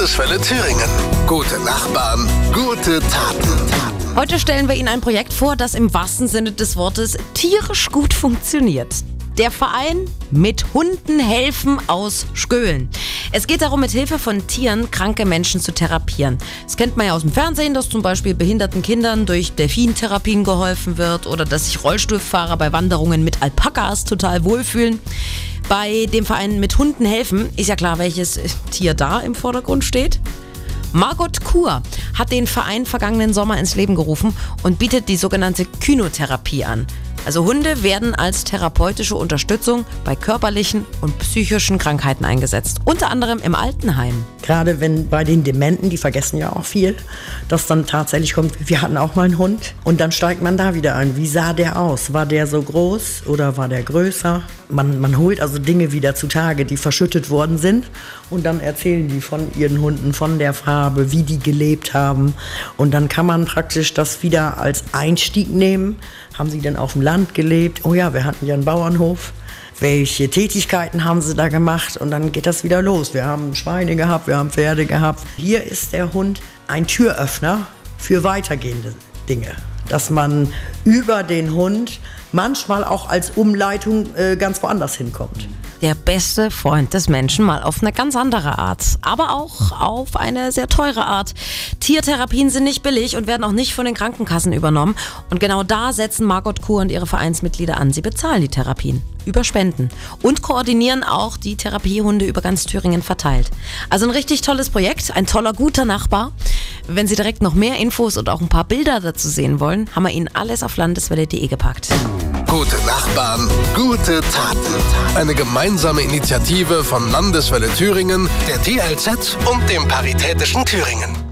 Landeswelle Thüringen. Gute Nachbarn, gute Taten. Heute stellen wir Ihnen ein Projekt vor, das im wahrsten Sinne des Wortes tierisch gut funktioniert. Der Verein mit Hunden helfen aus Skölen. Es geht darum, mit Hilfe von Tieren kranke Menschen zu therapieren. Das kennt man ja aus dem Fernsehen, dass zum Beispiel behinderten Kindern durch Delfintherapien geholfen wird oder dass sich Rollstuhlfahrer bei Wanderungen mit Alpakas total wohlfühlen. Bei dem Verein mit Hunden helfen ist ja klar, welches Tier da im Vordergrund steht. Margot Kur hat den Verein vergangenen Sommer ins Leben gerufen und bietet die sogenannte Kynotherapie an. Also Hunde werden als therapeutische Unterstützung bei körperlichen und psychischen Krankheiten eingesetzt, unter anderem im Altenheim. Gerade wenn bei den Dementen, die vergessen ja auch viel, dass dann tatsächlich kommt, wir hatten auch mal einen Hund und dann steigt man da wieder ein. Wie sah der aus? War der so groß oder war der größer? Man, man holt also Dinge wieder zutage, die verschüttet worden sind und dann erzählen die von ihren Hunden, von der Farbe, wie die gelebt haben und dann kann man praktisch das wieder als Einstieg nehmen. Haben sie denn auf dem Land gelebt? Oh ja, wir hatten ja einen Bauernhof welche Tätigkeiten haben sie da gemacht und dann geht das wieder los. Wir haben Schweine gehabt, wir haben Pferde gehabt. Hier ist der Hund ein Türöffner für weitergehende Dinge, dass man über den Hund manchmal auch als Umleitung äh, ganz woanders hinkommt der beste Freund des Menschen, mal auf eine ganz andere Art, aber auch auf eine sehr teure Art. Tiertherapien sind nicht billig und werden auch nicht von den Krankenkassen übernommen. Und genau da setzen Margot Kuh und ihre Vereinsmitglieder an. Sie bezahlen die Therapien über Spenden und koordinieren auch die Therapiehunde über ganz Thüringen verteilt. Also ein richtig tolles Projekt, ein toller, guter Nachbar. Wenn Sie direkt noch mehr Infos und auch ein paar Bilder dazu sehen wollen, haben wir Ihnen alles auf landeswelle.de gepackt. Gute Nachbarn, gute Taten. Eine gemeinsame Initiative von Landeswelle Thüringen, der TLZ und dem Paritätischen Thüringen.